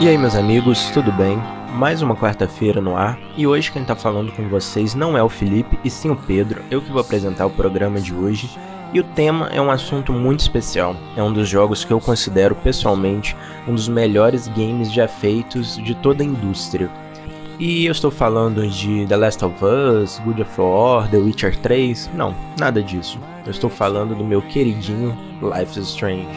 E aí, meus amigos, tudo bem? Mais uma quarta-feira no ar e hoje quem tá falando com vocês não é o Felipe e sim o Pedro, eu que vou apresentar o programa de hoje. E o tema é um assunto muito especial. É um dos jogos que eu considero pessoalmente um dos melhores games já feitos de toda a indústria. E eu estou falando de The Last of Us, God of War, The Witcher 3. Não, nada disso. Eu estou falando do meu queridinho Life is Strange.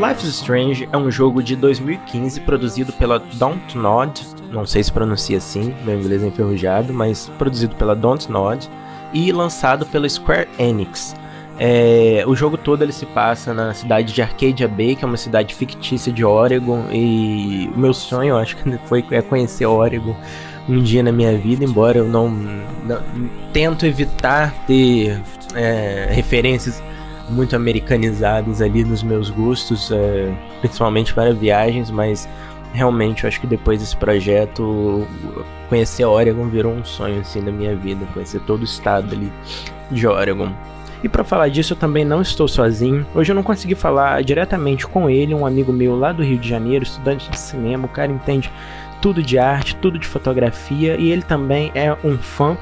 Life is Strange é um jogo de 2015 produzido pela Dontnod, não sei se pronuncia assim, meu inglês é enferrujado, mas produzido pela Dontnod e lançado pela Square Enix. É, o jogo todo ele se passa na cidade de Arcadia Bay, que é uma cidade fictícia de Oregon, e o meu sonho, acho que foi é conhecer Oregon um dia na minha vida, embora eu não, não tento evitar ter é, referências muito americanizadas ali nos meus gostos, é, principalmente para viagens, mas realmente eu acho que depois desse projeto conhecer Oregon virou um sonho assim da minha vida, conhecer todo o estado ali de Oregon. E para falar disso, eu também não estou sozinho. Hoje eu não consegui falar diretamente com ele, um amigo meu lá do Rio de Janeiro, estudante de cinema. O cara entende tudo de arte, tudo de fotografia e ele também é um fã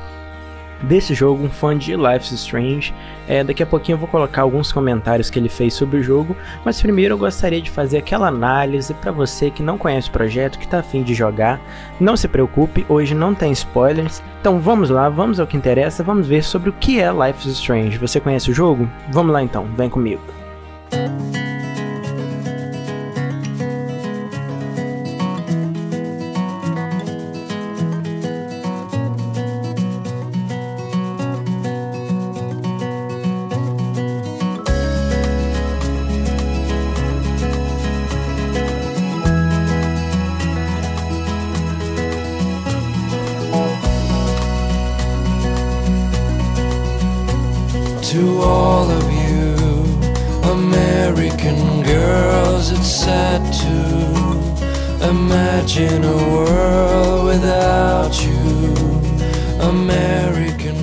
desse jogo, um fã de Life is Strange. É, daqui a pouquinho eu vou colocar alguns comentários que ele fez sobre o jogo, mas primeiro eu gostaria de fazer aquela análise para você que não conhece o projeto, que está afim de jogar. Não se preocupe, hoje não tem spoilers. Então vamos lá, vamos ao que interessa, vamos ver sobre o que é Life is Strange. Você conhece o jogo? Vamos lá então, vem comigo. To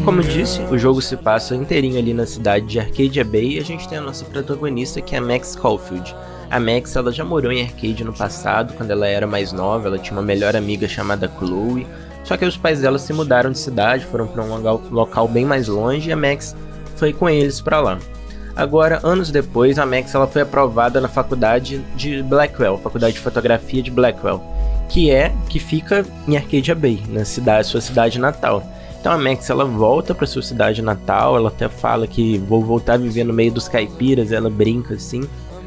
Como disse, o jogo se passa inteirinho ali na cidade de Arcadia Bay e a gente tem a nossa protagonista que é a Max Caulfield. A Max ela já morou em Arcade no passado, quando ela era mais nova, ela tinha uma melhor amiga chamada Chloe. Só que os pais dela se mudaram de cidade, foram para um local bem mais longe e a Max foi com eles para lá. Agora, anos depois, a Max ela foi aprovada na faculdade de Blackwell, faculdade de fotografia de Blackwell, que é que fica em Arcadia Bay, na cidade, sua cidade natal. Então a Max ela volta para sua cidade natal, ela até fala que vou voltar a viver no meio dos caipiras, ela brinca assim.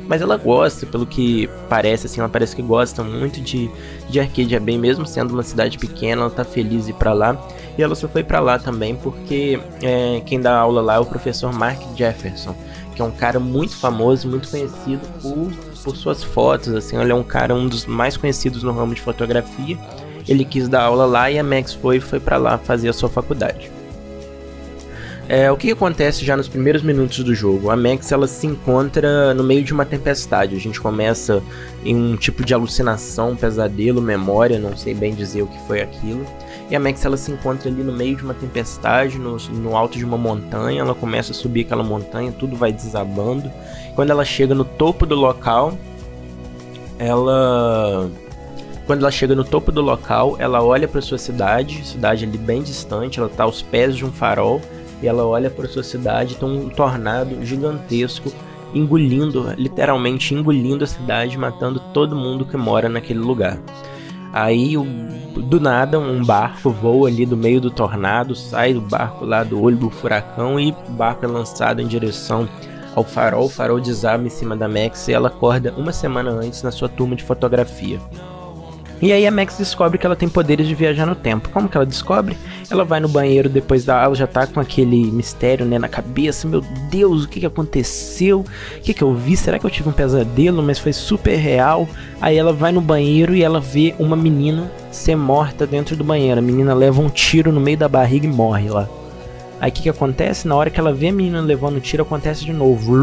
Mas ela gosta, pelo que parece, assim, ela parece que gosta muito de, de Arcadia Bay, mesmo sendo uma cidade pequena, ela tá feliz de ir pra lá. E ela só foi para lá também porque é, quem dá aula lá é o professor Mark Jefferson, que é um cara muito famoso, muito conhecido por, por suas fotos. Assim, ele é um cara um dos mais conhecidos no ramo de fotografia. Ele quis dar aula lá e a Max foi foi para lá fazer a sua faculdade. É, o que acontece já nos primeiros minutos do jogo? A Max ela se encontra no meio de uma tempestade. A gente começa em um tipo de alucinação, pesadelo, memória, não sei bem dizer o que foi aquilo. E a Max ela se encontra ali no meio de uma tempestade, no, no alto de uma montanha. Ela começa a subir aquela montanha, tudo vai desabando. Quando ela chega no topo do local, ela quando ela chega no topo do local, ela olha para sua cidade, cidade ali bem distante, ela está aos pés de um farol e ela olha para sua cidade, tem um tornado gigantesco engolindo, literalmente engolindo a cidade, matando todo mundo que mora naquele lugar. Aí, do nada, um barco voa ali do meio do tornado, sai do barco lá do olho do furacão e o barco é lançado em direção ao farol. O farol desaba em cima da Max e ela acorda uma semana antes na sua turma de fotografia. E aí a Max descobre que ela tem poderes de viajar no tempo. Como que ela descobre? Ela vai no banheiro depois da aula, já tá com aquele mistério né, na cabeça. Meu Deus, o que, que aconteceu? O que, que eu vi? Será que eu tive um pesadelo? Mas foi super real. Aí ela vai no banheiro e ela vê uma menina ser morta dentro do banheiro. A menina leva um tiro no meio da barriga e morre lá. Aí o que, que acontece? Na hora que ela vê a menina levando o tiro, acontece de novo.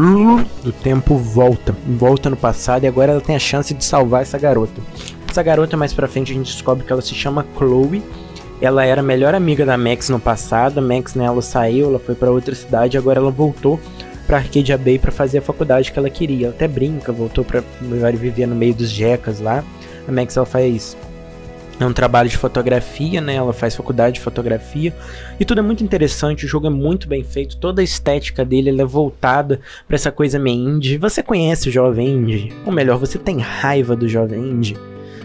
O tempo volta. Volta no passado e agora ela tem a chance de salvar essa garota. Essa garota, mais pra frente, a gente descobre que ela se chama Chloe. Ela era a melhor amiga da Max no passado, a Max né, saiu, ela foi para outra cidade, agora ela voltou para Arcadia Bay para fazer a faculdade que ela queria. Ela até brinca, voltou para viver no meio dos jecas lá. A Max ela faz é um trabalho de fotografia, né? Ela faz faculdade de fotografia e tudo é muito interessante. O jogo é muito bem feito, toda a estética dele é voltada para essa coisa meio indie. Você conhece o jovem indie? Ou melhor, você tem raiva do jovem indie?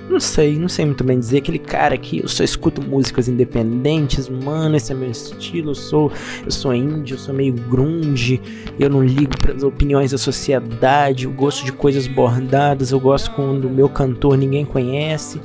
Não sei, não sei muito bem dizer. Aquele cara que eu só escuto músicas independentes, mano, esse é meu estilo. Eu sou, eu sou indie, eu sou meio grunge. Eu não ligo para as opiniões da sociedade. Eu gosto de coisas bordadas. Eu gosto quando o meu cantor ninguém conhece.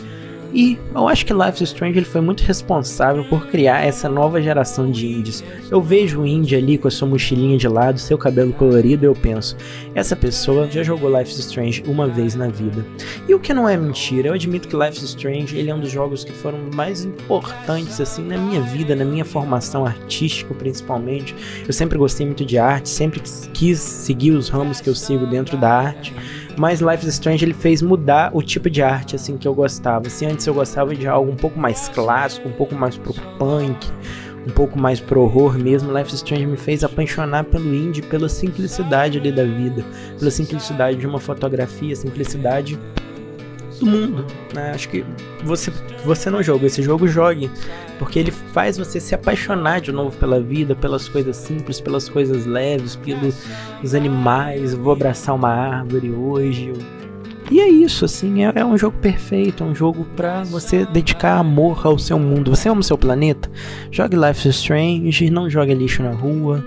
E eu acho que Life is Strange ele foi muito responsável por criar essa nova geração de indies. Eu vejo o indie ali com a sua mochilinha de lado, seu cabelo colorido, eu penso, essa pessoa já jogou Life is Strange uma vez na vida. E o que não é mentira, eu admito que Life is Strange ele é um dos jogos que foram mais importantes assim na minha vida, na minha formação artística principalmente. Eu sempre gostei muito de arte, sempre quis seguir os ramos que eu sigo dentro da arte. Mas Life is Strange ele fez mudar o tipo de arte assim que eu gostava. Se antes eu gostava de algo um pouco mais clássico, um pouco mais pro punk, um pouco mais pro horror mesmo, Life is Strange me fez apaixonar pelo indie, pela simplicidade ali da vida, pela simplicidade de uma fotografia, simplicidade do mundo. Né? Acho que você, você não joga esse jogo, jogue. Porque ele faz você se apaixonar de novo pela vida, pelas coisas simples, pelas coisas leves, pelos animais. Vou abraçar uma árvore hoje. E é isso, assim, é, é um jogo perfeito, é um jogo para você dedicar amor ao seu mundo. Você ama o seu planeta? Jogue Life is Strange, não jogue lixo na rua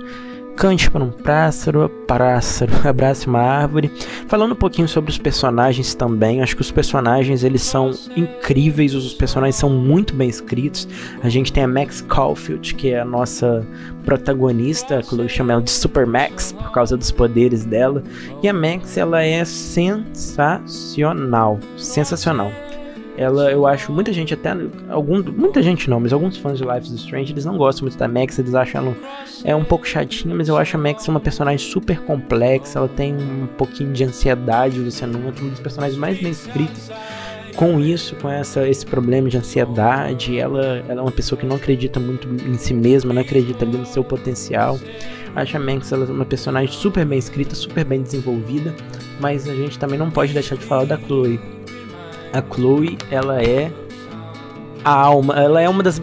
cante para um pássaro, pássaro, abrace uma árvore. Falando um pouquinho sobre os personagens também, acho que os personagens eles são incríveis, os personagens são muito bem escritos. A gente tem a Max Caulfield, que é a nossa protagonista, que eu chamo ela de Super Max por causa dos poderes dela. E a Max ela é sensacional, sensacional ela eu acho muita gente até algum muita gente não mas alguns fãs de Life is Strange eles não gostam muito da Max eles acham ela é um pouco chatinha mas eu acho a Max uma personagem super complexa ela tem um pouquinho de ansiedade você nota um dos personagens mais bem escritos com isso com essa esse problema de ansiedade ela ela é uma pessoa que não acredita muito em si mesma não acredita ali no seu potencial. Acho a Max ela é uma personagem super bem escrita super bem desenvolvida mas a gente também não pode deixar de falar da Chloe a Chloe, ela é a alma, ela é uma das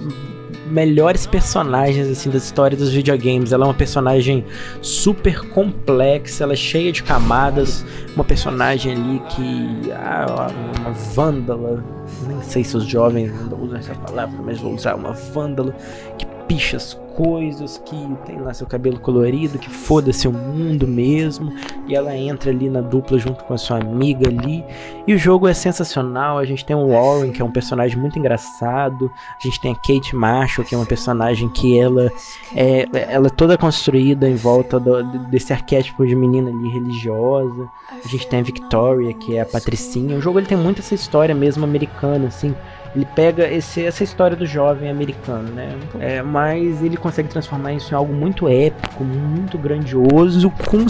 melhores personagens assim da história dos videogames. Ela é uma personagem super complexa, ela é cheia de camadas, uma personagem ali que ah, uma vândala, nem sei se os jovens usam essa palavra, mas vou usar uma vândala que picha as coisas, que tem lá seu cabelo colorido, que foda-se o mundo mesmo, e ela entra ali na dupla junto com a sua amiga ali. E o jogo é sensacional. A gente tem o Warren, que é um personagem muito engraçado. A gente tem a Kate Marshall, que é uma personagem que ela é, ela é toda construída em volta do, desse arquétipo de menina ali religiosa. A gente tem a Victoria, que é a patricinha. O jogo ele tem muito essa história mesmo americana, assim ele pega esse, essa história do jovem americano, né? É, mas ele consegue transformar isso em algo muito épico, muito grandioso, com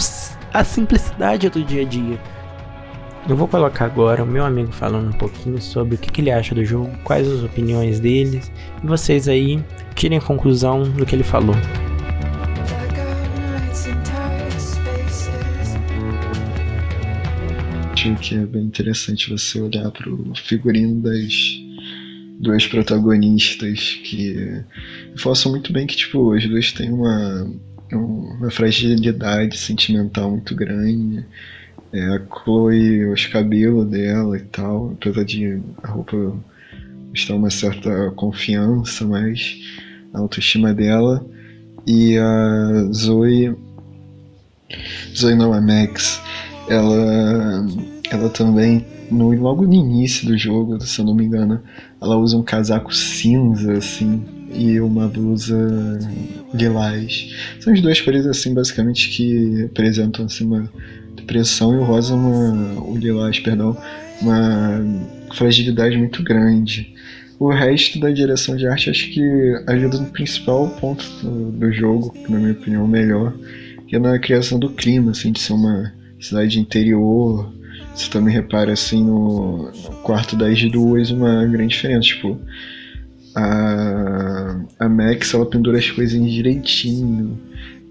a simplicidade do dia a dia. Eu vou colocar agora o meu amigo falando um pouquinho sobre o que, que ele acha do jogo, quais as opiniões dele, e vocês aí tirem a conclusão do que ele falou. Acho que é bem interessante você olhar para o figurino das duas protagonistas que façam muito bem que, tipo, as duas têm uma, uma fragilidade sentimental muito grande. É, a Chloe, os cabelos dela e tal, apesar de a roupa estar uma certa confiança, mas a autoestima dela. E a Zoe. Zoe não, a Max. Ela, ela também no, logo no início do jogo, se eu não me engano, ela usa um casaco cinza, assim, e uma blusa lilás. São as duas cores, assim, basicamente, que representam, assim, uma depressão, e o rosa, uma, o lilás, perdão, uma fragilidade muito grande. O resto da direção de arte acho que ajuda no principal ponto do, do jogo, que na minha opinião é melhor, que é na criação do clima, assim, de ser uma cidade interior, você também repara assim no, no quarto das duas uma grande diferença. Tipo, a, a Max ela pendura as coisinhas direitinho,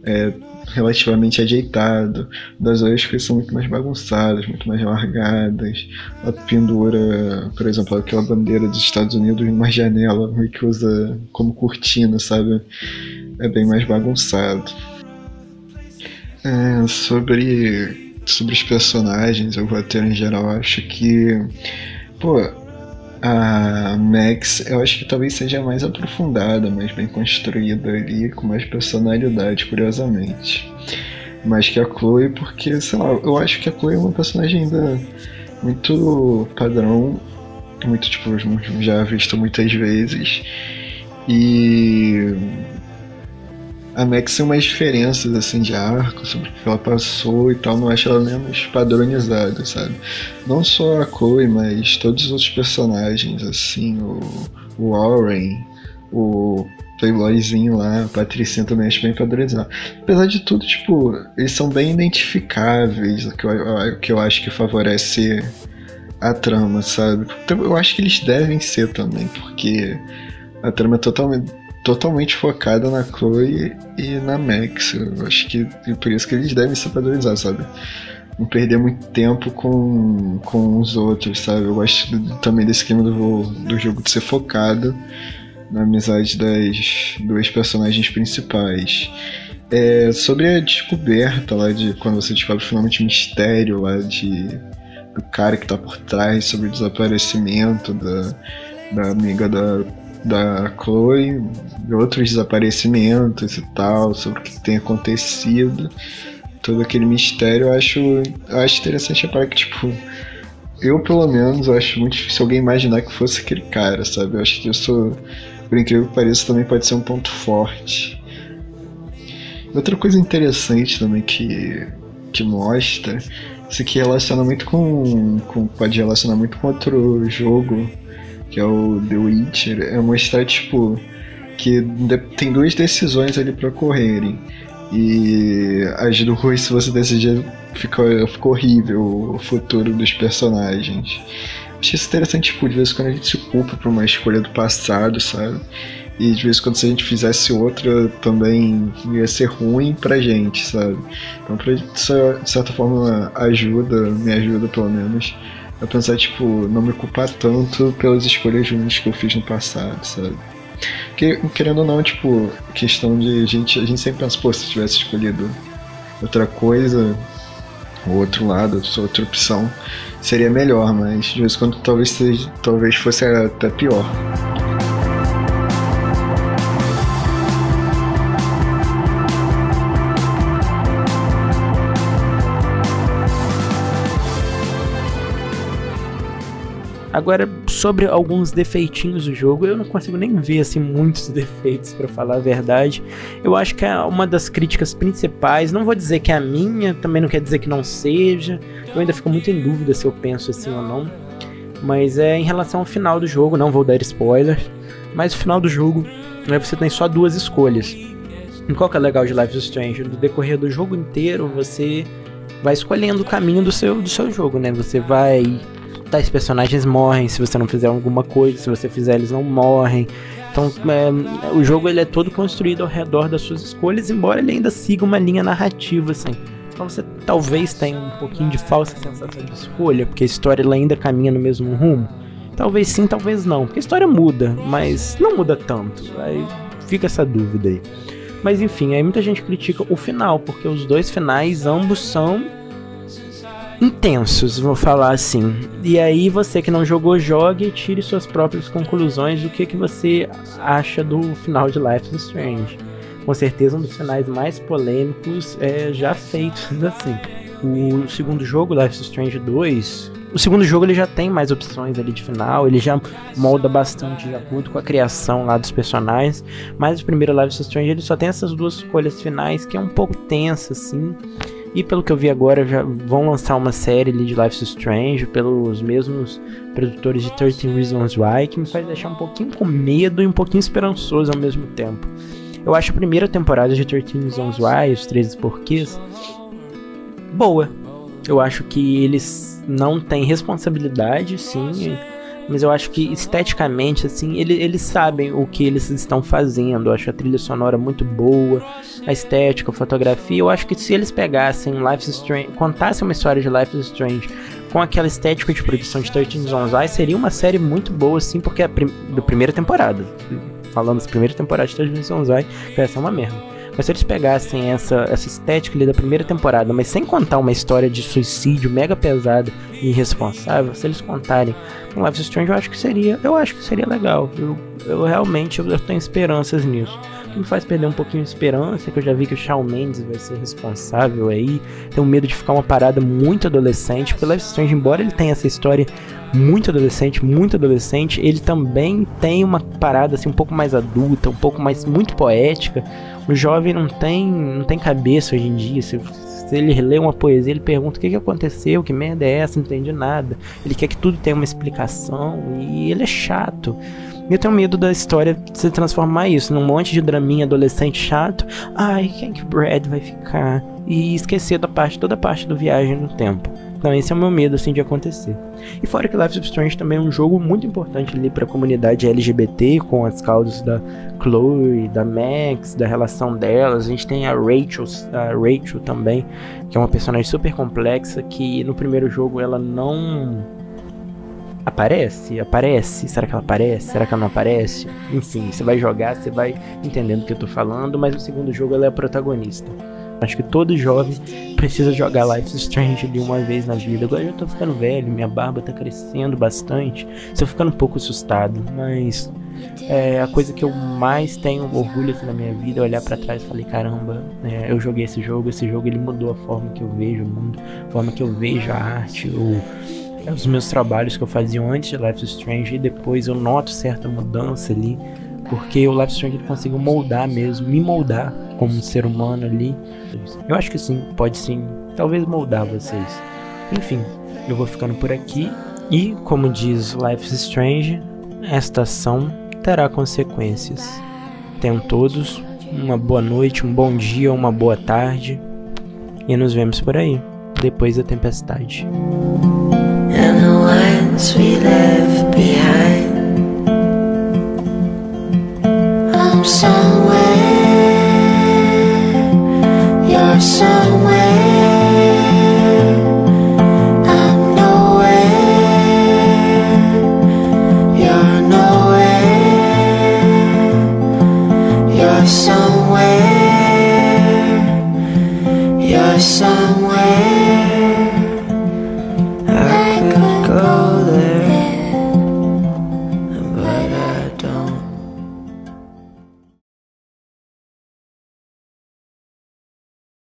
é relativamente ajeitado. Das outras coisas são muito mais bagunçadas, muito mais largadas. Ela pendura, por exemplo, aquela bandeira dos Estados Unidos numa janela, meio que usa como cortina, sabe? É bem mais bagunçado. É, sobre, sobre os personagens, o roteiro em geral, acho que. Pô, a Max, eu acho que talvez seja mais aprofundada, mais bem construída ali, com mais personalidade, curiosamente. Mais que a Chloe, porque, sei lá, eu acho que a Chloe é uma personagem ainda muito padrão, muito, tipo, já visto muitas vezes. E a Max tem umas diferenças assim de arco sobre o que ela passou e tal, não acho ela menos padronizada, sabe? Não só a Chloe, mas todos os outros personagens, assim, o, o Warren, o Playboyzinho lá, a Patricinha também acho bem padronizado. Apesar de tudo, tipo, eles são bem identificáveis, o que eu, que eu acho que favorece a trama, sabe? Então, eu acho que eles devem ser também, porque a trama é totalmente totalmente focada na Chloe e na Max. Eu acho que é por isso que eles devem se padronizar, sabe? Não perder muito tempo com, com os outros, sabe? Eu gosto também desse clima do, do jogo de ser focado na amizade das duas personagens principais. É, sobre a descoberta lá de quando você descobre finalmente o mistério lá de do cara que tá por trás sobre o desaparecimento da, da amiga da da Chloe, outros desaparecimentos e tal, sobre o que tem acontecido, todo aquele mistério, eu acho, eu acho interessante a parte que, tipo, eu pelo menos acho muito difícil alguém imaginar que fosse aquele cara, sabe? Eu acho que isso, por incrível que pareça, também pode ser um ponto forte. Outra coisa interessante também que, que mostra, isso aqui relaciona muito com, com. pode relacionar muito com outro jogo que é o The Witcher, é mostrar, tipo, que tem duas decisões ali para ocorrerem. E as duas, se você decidir, fica, fica horrível o futuro dos personagens. Achei isso interessante, tipo, de vez em quando a gente se culpa por uma escolha do passado, sabe? E de vez em quando se a gente fizesse outra também ia ser ruim pra gente, sabe? Então, pra, de certa forma, ajuda, me ajuda pelo menos, eu pensar, tipo, não me culpar tanto pelas escolhas ruins que eu fiz no passado, sabe? Porque, querendo ou não, tipo, questão de. A gente, a gente sempre pensa, pô, se eu tivesse escolhido outra coisa, o outro lado, outra opção, seria melhor, mas de vez em quando talvez, talvez fosse até pior. Agora, sobre alguns defeitinhos do jogo, eu não consigo nem ver assim muitos defeitos para falar a verdade. Eu acho que é uma das críticas principais, não vou dizer que é a minha, também não quer dizer que não seja. Eu ainda fico muito em dúvida se eu penso assim ou não. Mas é em relação ao final do jogo, não vou dar spoiler, mas o final do jogo, né, você tem só duas escolhas. E qual que é legal de Life is Strange? No decorrer do jogo inteiro, você vai escolhendo o caminho do seu, do seu jogo, né? Você vai tais personagens morrem se você não fizer alguma coisa, se você fizer eles não morrem. Então é, o jogo ele é todo construído ao redor das suas escolhas, embora ele ainda siga uma linha narrativa assim. Então você talvez tenha um pouquinho de falsa sensação de escolha, porque a história ela ainda caminha no mesmo rumo. Talvez sim, talvez não, porque a história muda, mas não muda tanto. Aí fica essa dúvida aí. Mas enfim, aí muita gente critica o final, porque os dois finais ambos são intensos, vou falar assim. E aí você que não jogou, jogue e tire suas próprias conclusões do que, que você acha do final de Life is Strange. Com certeza um dos finais mais polêmicos é, já feitos assim. O segundo jogo, Life is Strange 2, o segundo jogo ele já tem mais opções ali de final, ele já molda bastante de acordo com a criação lá dos personagens, mas o primeiro Life is Strange ele só tem essas duas escolhas finais que é um pouco tensa assim. E pelo que eu vi agora, já vão lançar uma série de Life is Strange pelos mesmos produtores de 13 Reasons Why, que me faz deixar um pouquinho com medo e um pouquinho esperançoso ao mesmo tempo. Eu acho a primeira temporada de 13 Reasons Why, os 13 porquês, boa. Eu acho que eles não têm responsabilidade, sim, mas eu acho que esteticamente, assim, ele, eles sabem o que eles estão fazendo. Eu acho a trilha sonora muito boa, a estética, a fotografia. Eu acho que se eles pegassem Life Strange, contassem uma história de Life Strange com aquela estética de produção de 13 Reasons Why, seria uma série muito boa, assim, porque é prim da primeira temporada. Falando da primeira temporada de 13 Reasons Why, vai ser uma merda. Mas se eles pegassem essa, essa estética ali da primeira temporada, mas sem contar uma história de suicídio mega pesada e irresponsável, se eles contarem um Life is Strange, eu acho que seria, eu acho que seria legal. Eu, eu realmente eu, eu tenho esperanças nisso. O que me faz perder um pouquinho de esperança, é que eu já vi que o Shawn Mendes vai ser responsável aí. Tenho medo de ficar uma parada muito adolescente, porque Life is Strange, embora ele tenha essa história muito adolescente, muito adolescente, ele também tem uma parada assim um pouco mais adulta, um pouco mais muito poética. O jovem não tem, não tem cabeça hoje em dia. Se, se ele lê uma poesia, ele pergunta o que, que aconteceu, que merda é essa, não entende nada. Ele quer que tudo tenha uma explicação e ele é chato. Eu tenho medo da história se transformar isso num monte de draminha adolescente chato. Ai, quem que Brad vai ficar? E esquecer da parte, toda a parte do viagem no tempo. Então esse é o meu medo assim de acontecer. E fora que Life is Strange também é um jogo muito importante ali para a comunidade LGBT, com as causas da Chloe, da Max, da relação delas. A gente tem a Rachel, a Rachel também, que é uma personagem super complexa que no primeiro jogo ela não aparece, aparece, será que ela aparece, será que ela não aparece? Enfim, você vai jogar, você vai entendendo o que eu tô falando, mas no segundo jogo ela é a protagonista. Acho que todo jovem precisa jogar Life Strange ali uma vez na vida. Agora eu tô ficando velho, minha barba tá crescendo bastante. Estou ficando um pouco assustado, mas é a coisa que eu mais tenho orgulho assim, na minha vida é olhar para trás e falei, caramba, é, eu joguei esse jogo, esse jogo ele mudou a forma que eu vejo o mundo, a forma que eu vejo a arte, o, os meus trabalhos que eu fazia antes de Life is Strange e depois eu noto certa mudança ali porque o Life Strange conseguiu moldar mesmo, me moldar como um ser humano ali. Eu acho que sim, pode sim, talvez moldar vocês. Enfim, eu vou ficando por aqui e, como diz Life Strange, esta ação terá consequências. Tenham todos uma boa noite, um bom dia, uma boa tarde e nos vemos por aí depois da tempestade. And the ones we left behind somewhere, you're somewhere.